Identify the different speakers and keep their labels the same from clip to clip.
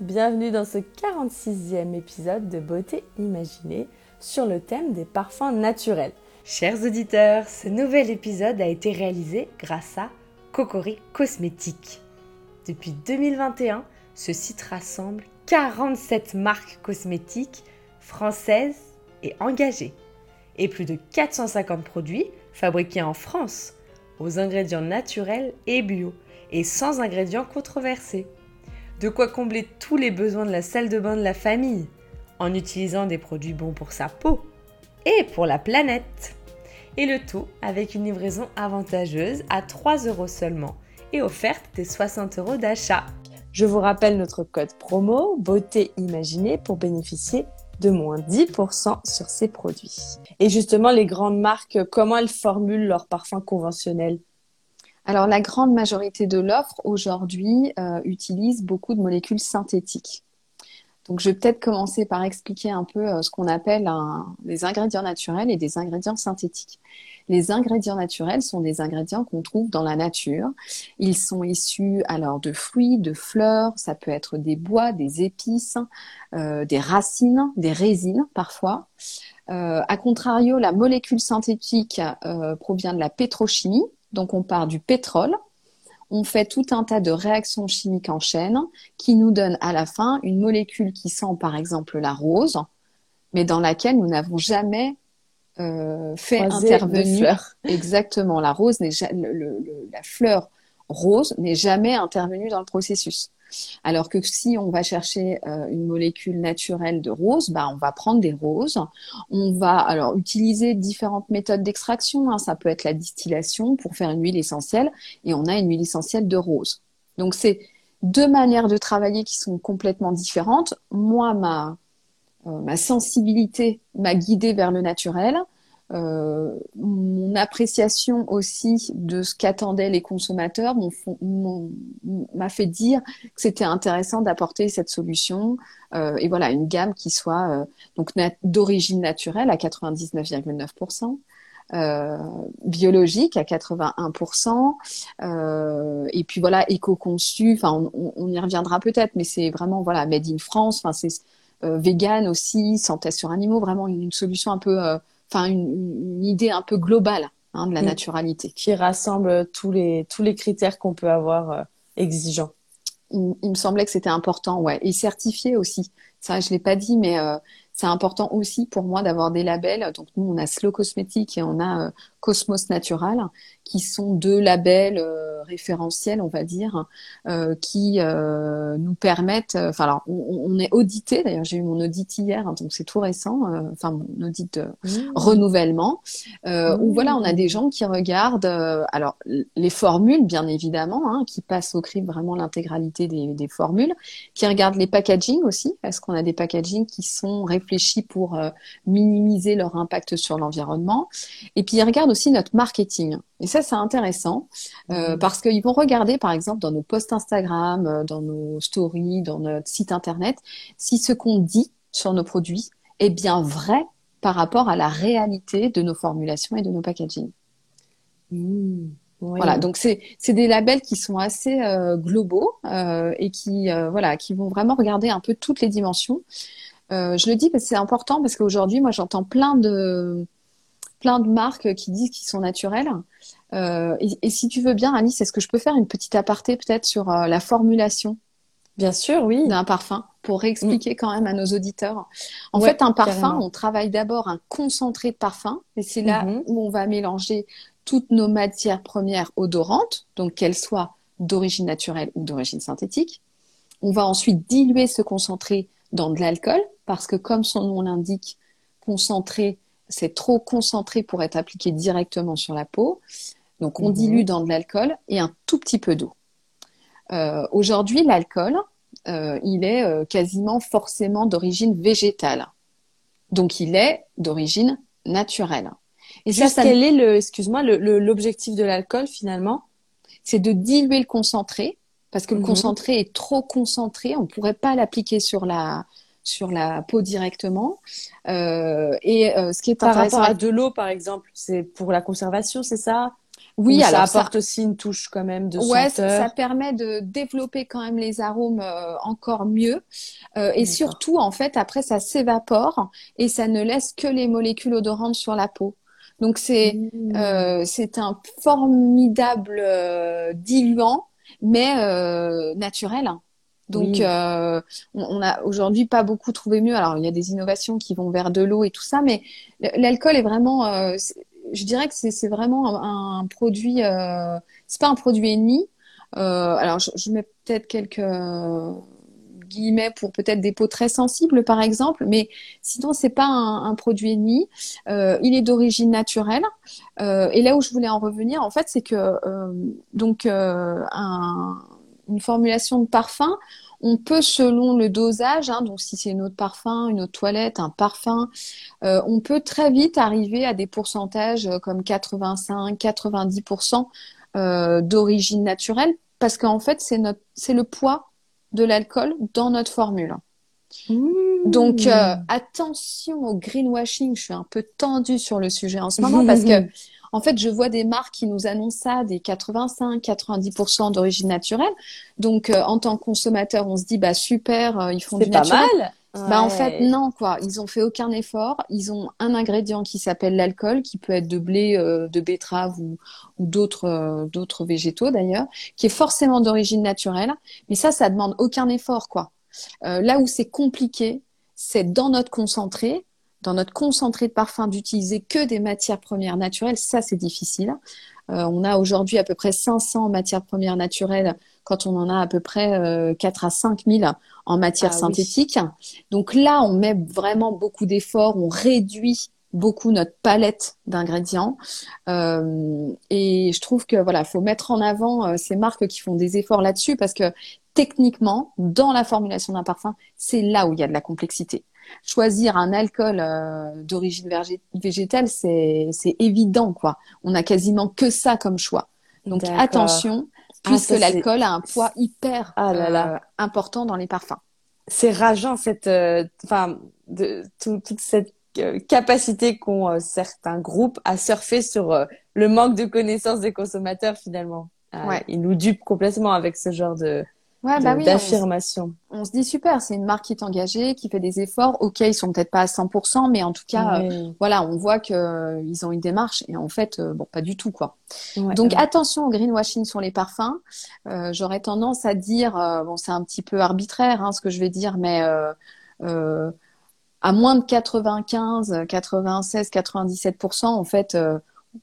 Speaker 1: bienvenue dans ce 46e épisode de Beauté Imaginée sur le thème des parfums naturels. Chers auditeurs, ce nouvel épisode a été réalisé grâce à Cocori Cosmétiques. Depuis 2021, ce site rassemble 47 marques cosmétiques françaises et engagées et plus de 450 produits fabriqués en France aux ingrédients naturels et bio et sans ingrédients controversés. De quoi combler tous les besoins de la salle de bain de la famille en utilisant des produits bons pour sa peau et pour la planète. Et le tout avec une livraison avantageuse à 3 euros seulement et offerte des 60 euros d'achat. Je vous rappelle notre code promo Beauté Imaginée pour bénéficier de moins 10% sur ces produits. Et justement, les grandes marques, comment elles formulent leurs parfums conventionnels
Speaker 2: Alors, la grande majorité de l'offre aujourd'hui euh, utilise beaucoup de molécules synthétiques. Donc, je vais peut-être commencer par expliquer un peu euh, ce qu'on appelle un, des ingrédients naturels et des ingrédients synthétiques. Les ingrédients naturels sont des ingrédients qu'on trouve dans la nature. Ils sont issus alors de fruits, de fleurs, ça peut être des bois, des épices, euh, des racines, des résines parfois. Euh, a contrario, la molécule synthétique provient de la pétrochimie, donc on part du pétrole. On fait tout un tas de réactions chimiques en chaîne qui nous donnent à la fin une molécule qui sent par exemple la rose, mais dans laquelle nous n'avons jamais euh, fait intervenir exactement la rose n'est la fleur rose n'est jamais intervenue dans le processus. Alors que si on va chercher euh, une molécule naturelle de rose, bah on va prendre des roses. On va alors utiliser différentes méthodes d'extraction. Hein. Ça peut être la distillation pour faire une huile essentielle, et on a une huile essentielle de rose. Donc c'est deux manières de travailler qui sont complètement différentes. Moi, ma euh, ma sensibilité m'a guidée vers le naturel. Euh, mon appréciation aussi de ce qu'attendaient les consommateurs m'a fait dire que c'était intéressant d'apporter cette solution euh, et voilà une gamme qui soit euh, donc d'origine naturelle à 99,9%. Euh, biologique à 81%, euh, et puis voilà éco-conçu. Enfin, on, y reviendra peut-être, mais c'est vraiment voilà made in France. Enfin, c'est vegan aussi, sans test sur animaux, vraiment une, solution un peu, enfin une, idée un peu globale hein, de la naturalité.
Speaker 1: Qui rassemble tous les, tous les critères qu'on peut avoir euh, exigeants.
Speaker 2: Il, il, me semblait que c'était important, ouais. Et certifié aussi. Ça, je l'ai pas dit, mais euh, c'est important aussi pour moi d'avoir des labels. Donc nous, on a Slow Cosmétique et on a Cosmos Natural, qui sont deux labels euh, référentiels, on va dire, euh, qui euh, nous permettent. Enfin, alors, on, est audité. D'ailleurs, j'ai eu mon audit hier, hein, donc c'est tout récent. Enfin, mon audit de mmh. renouvellement. Où voilà, on a des gens qui regardent. alors, les formules, bien évidemment, hein, qui passent au crible vraiment l'intégralité des, des, formules, qui regardent les packaging aussi, parce qu'on a des packaging qui sont réfléchis pour minimiser leur impact sur l'environnement. Et puis, ils regardent aussi notre marketing. Et ça, c'est intéressant euh, mhm. Parce qu'ils vont regarder, par exemple, dans nos posts Instagram, euh, dans nos stories, dans notre site internet, si ce qu'on dit sur nos produits est bien vrai par rapport à la réalité de nos formulations et de nos packaging. Mmh. Voilà, donc c'est des labels qui sont assez euh, globaux euh, et qui euh, voilà qui vont vraiment regarder un peu toutes les dimensions. Je le dis parce que c'est important parce qu'aujourd'hui moi j'entends plein de plein de marques qui disent qu'ils sont naturels. Euh, et, si tu veux bien, Alice, est-ce que je peux faire une petite aparté peut-être sur euh, la formulation
Speaker 1: Bien sûr, oui.
Speaker 2: D'un parfum pour réexpliquer mm. quand même à nos auditeurs? En fait, un parfum, on travaille d'abord un concentré de parfum, et c'est là mm-hmm. où on va mélanger toutes nos matières premières odorantes, donc qu'elles soient d'origine naturelle ou d'origine synthétique. On va ensuite diluer ce concentré dans de l'alcool, parce que comme son nom l'indique, concentré, c'est trop concentré pour être appliqué directement sur la peau. Donc on mhm. dilue dans de l'alcool et un tout petit peu d'eau. Euh, aujourd'hui, l'alcool, euh, il est euh, quasiment forcément d'origine végétale. Donc il est d'origine naturelle.
Speaker 1: Et ça, quel est le, excuse-moi, l'objectif de l'alcool finalement?
Speaker 2: C'est de diluer le concentré, parce que le mhm. concentré est trop concentré, on ne pourrait pas l'appliquer sur la, sur la peau directement.
Speaker 1: Euh, et euh, ce qui est par rapport à de l'eau, par exemple, c'est pour la conservation, c'est ça?
Speaker 2: Oui,
Speaker 1: alors ça apporte aussi une touche quand même de
Speaker 2: ouais,
Speaker 1: senteur?
Speaker 2: Ça, ça permet de développer quand même les arômes euh, encore mieux. Euh, et surtout, en fait, après, ça s'évapore et ça ne laisse que les molécules odorantes sur la peau. Donc c'est mmh. euh, c'est un formidable euh, diluant, mais euh, naturel. Donc, euh, on a aujourd'hui pas beaucoup trouvé mieux. Alors, il y a des innovations qui vont vers de l'eau et tout ça, mais l'alcool est vraiment, euh, je dirais que c'est vraiment un, produit, euh, c'est pas un produit ennemi. Euh, alors, je, je mets peut-être quelques guillemets pour peut-être des peaux très sensibles par exemple, mais sinon c'est pas un, un, produit ennemi. Euh, il est d'origine naturelle. Euh, et là où je voulais en revenir, en fait, c'est que euh, donc un, une formulation de parfum, on peut, selon le dosage, hein, donc si c'est une eau de parfum, une eau de toilette, un parfum, euh, on peut très vite arriver à des pourcentages euh, comme 85-90% euh, d'origine naturelle, parce qu'en fait, c'est notre, c'est le poids de l'alcool dans notre formule. Mmh. Donc euh, attention au greenwashing. Je suis un peu tendue sur le sujet en ce moment parce que en fait, je vois des marques qui nous annoncent ça, des 85-90% d'origine naturelle. Donc, euh, en tant que consommateur, on se dit, bah super, euh, ils font du naturel.
Speaker 1: C'est pas
Speaker 2: mal. Bah en fait non quoi, ils ont fait aucun effort. Ils ont un ingrédient qui s'appelle l'alcool, qui peut être de blé, euh, de betterave ou, ou d'autres d'autres végétaux d'ailleurs, qui est forcément d'origine naturelle. Mais ça, ça demande aucun effort quoi. là où c'est compliqué, c'est dans notre concentré dans notre concentré de parfum d'utiliser que des matières premières naturelles, ça c'est difficile. Euh, on a aujourd'hui à peu près 500 matières premières naturelles quand on en a à peu près 4 euh, à 5 000 en matière ah synthétique. Donc là, on met vraiment beaucoup d'efforts, on réduit beaucoup notre palette d'ingrédients euh, et je trouve que voilà, faut mettre en avant ces marques qui font des efforts là-dessus parce que techniquement, dans la formulation d'un parfum, c'est là où il y a de la complexité choisir un alcool euh, d'origine végétale, c'est évident, quoi. On a quasiment que ça comme choix. Donc attention, ah, puisque l'alcool a un poids hyper ah euh, important dans les parfums.
Speaker 1: C'est rageant cette, euh, enfin, toute cette capacité qu'ont certains groupes à surfer sur le manque de connaissances des consommateurs finalement. Ouais. Ils nous dupent complètement avec ce genre de, ouais, bah oui, d'affirmation.
Speaker 2: On, se dit super, c'est une marque qui est engagée, qui fait des efforts. Ok, ils sont peut-être pas à 100%, mais en tout cas, euh, voilà, on voit que euh, ont une démarche et en fait, euh, bon, pas du tout quoi. Donc attention au greenwashing sur les parfums. J'aurais tendance à dire, bon, c'est un petit peu arbitraire hein, ce que je vais dire, mais à moins de 95, 96, 97%, en fait,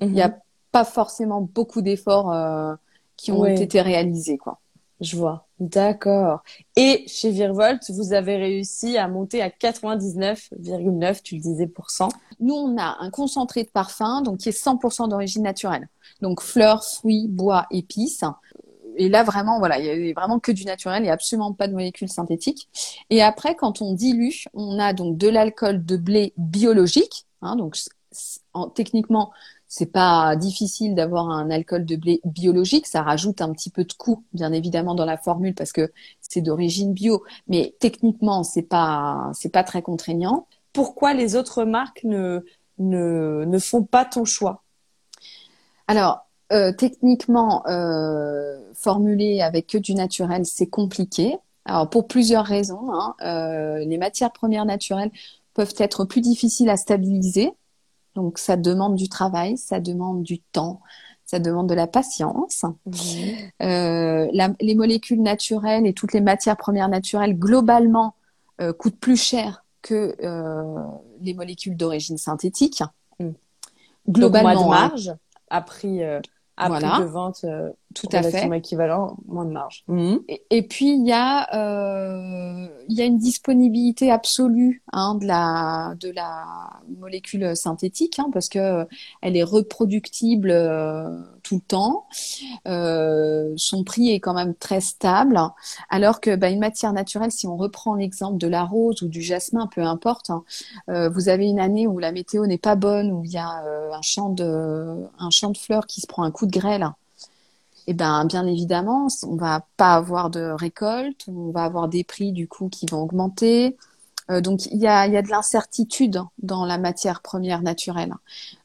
Speaker 2: il n'y a mhm. pas forcément beaucoup d'efforts qui ont été réalisés quoi.
Speaker 1: Je vois. D'accord. Et chez Virvolt, vous avez réussi à monter à 99,9, tu le disais, pour cent.
Speaker 2: Nous, on a un concentré de parfum, donc qui est 100% d'origine naturelle. Donc fleurs, fruits, bois, épices. Et là, vraiment, voilà, il y a vraiment que du naturel, il n'y a absolument pas de molécules synthétiques. Et après, quand on dilue, on a donc de l'alcool de blé biologique. Hein, donc, en, techniquement, c'est pas difficile d'avoir un alcool de blé biologique. Ça rajoute un petit peu de coût, bien évidemment, dans la formule parce que c'est d'origine bio. Mais techniquement, c'est pas, c'est pas très contraignant.
Speaker 1: Pourquoi les autres marques ne, ne, ne font pas ton choix?
Speaker 2: Alors, euh, techniquement, euh, formuler avec que du naturel, c'est compliqué. Alors, pour plusieurs raisons. Hein. Euh, les matières premières naturelles peuvent être plus difficiles à stabiliser donc ça demande du travail, ça demande du temps, ça demande de la patience. Euh, les molécules naturelles et toutes les matières premières naturelles globalement euh, coûtent plus cher que euh, les molécules d'origine synthétique.
Speaker 1: Mm. Globalement, Donc, moins de hein. marge à prix à voilà. de vente tout à fait. équivalent moins de marge.
Speaker 2: Mmh. et, puis il y a euh, il y a une disponibilité absolue hein, de la de la molécule synthétique hein, parce que elle est reproductible euh, tout le temps. Euh, son prix est quand même très stable. Alors que bah, une matière naturelle si on reprend l'exemple de la rose ou du jasmin peu importe hein, euh, vous avez une année où la météo n'est pas bonne où il y a euh, un champ de un champ de fleurs qui se prend un coup de grêle, eh ben bien évidemment, on va pas avoir de récolte, on va avoir des prix du coup qui vont augmenter. Euh, donc il y a, de l'incertitude dans la matière première naturelle.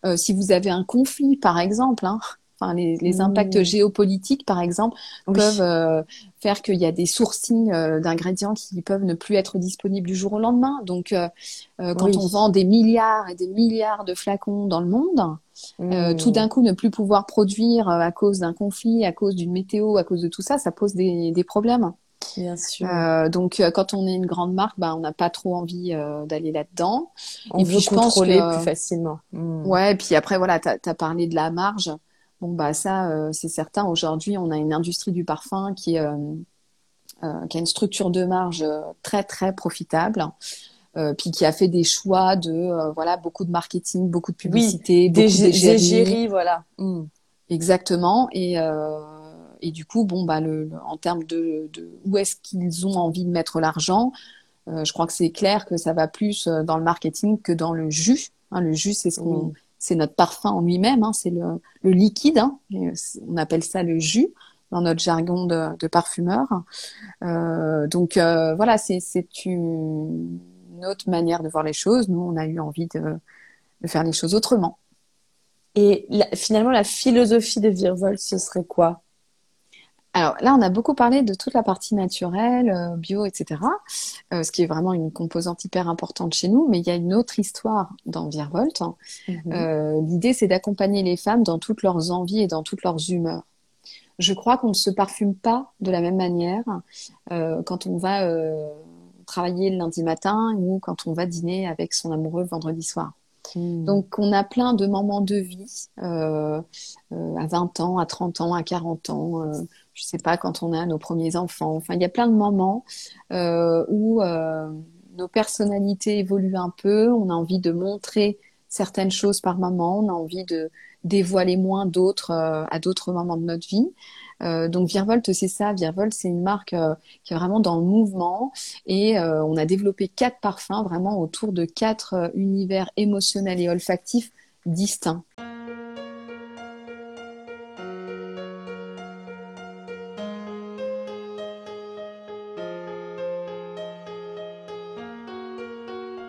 Speaker 2: Euh, si vous avez un conflit, par exemple, hein, Enfin, les, les impacts géopolitiques, par exemple, peuvent euh, faire qu'il y a des sourcings euh, d'ingrédients qui peuvent ne plus être disponibles du jour au lendemain. Donc, euh, quand on vend des milliards et des milliards de flacons dans le monde, tout d'un coup ne plus pouvoir produire à cause d'un conflit, à cause d'une météo, à cause de tout ça, ça pose des, des problèmes.
Speaker 3: Bien sûr.
Speaker 2: Euh, donc, quand on est une grande marque, bah, on n'a pas trop envie euh, d'aller là-dedans.
Speaker 3: On et puis, je contrôler que, plus facilement.
Speaker 2: Hmm. Ouais, et puis après, voilà, tu as, parlé de la marge. Bon, bah ça, euh, c'est certain. Aujourd'hui, on a une industrie du parfum qui, euh, qui a une structure de marge très, très profitable. puis qui a fait des choix de voilà beaucoup de marketing, beaucoup de publicité,
Speaker 3: beaucoup d'égérie, voilà.
Speaker 2: Hmm. Exactement. Et et du coup, bon, bah, le, en termes de, de où est-ce qu'ils ont envie de mettre l'argent, je crois que c'est clair que ça va plus dans le marketing que dans le jus. Hein, le jus, c'est ce qu'on c'est notre parfum en lui-même, hein, c'est le, liquide, hein, on appelle ça le jus dans notre jargon de, parfumeur. Euh, donc euh, voilà, c'est une autre manière de voir les choses. Nous, on a eu envie de, de faire les choses autrement.
Speaker 3: Et finalement, la philosophie de Virvol, ce serait quoi?
Speaker 2: Alors là, on a beaucoup parlé de toute la partie naturelle, euh, bio, etc., euh, ce qui est vraiment une composante hyper importante chez nous. Mais il y a une autre histoire dans Virvolt. Mhm. Euh, l'idée, c'est d'accompagner les femmes dans toutes leurs envies et dans toutes leurs humeurs. Je crois qu'on ne se parfume pas de la même manière quand on va travailler le lundi matin ou quand on va dîner avec son amoureux le vendredi soir. Hmm. Donc, on a plein de moments de vie à 20 ans, à 30 ans, à 40 ans, je sais pas, quand on a nos premiers enfants. Enfin, il y a plein de moments euh, où euh, nos personnalités évoluent un peu. On a envie de montrer certaines choses par moment. On a envie de dévoiler moins d'autres euh, à d'autres moments de notre vie. donc Virvolt, c'est ça. Virvolt, c'est une marque qui est vraiment dans le mouvement et on a développé quatre parfums vraiment autour de quatre univers émotionnels et olfactifs distincts.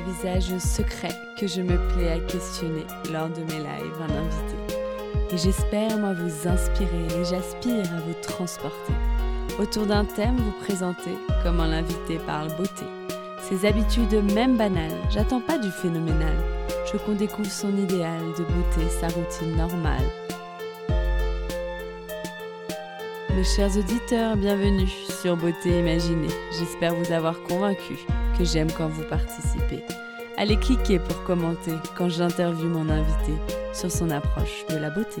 Speaker 3: visage secret que je me plais à questionner lors de mes lives en invité. Et j'espère, moi, vous inspirer et j'aspire à vous transporter. Autour d'un thème, vous présenter comment l'invité parle beauté. Ses habitudes, même banales, j'attends pas du phénoménal. Je qu'on découvre son idéal de beauté, sa routine normale. Mes chers auditeurs, bienvenue sur Beauté Imaginée. J'espère vous avoir convaincu que j'aime quand vous participez. Allez cliquer pour commenter quand j'interviewe mon invité sur son approche de la beauté.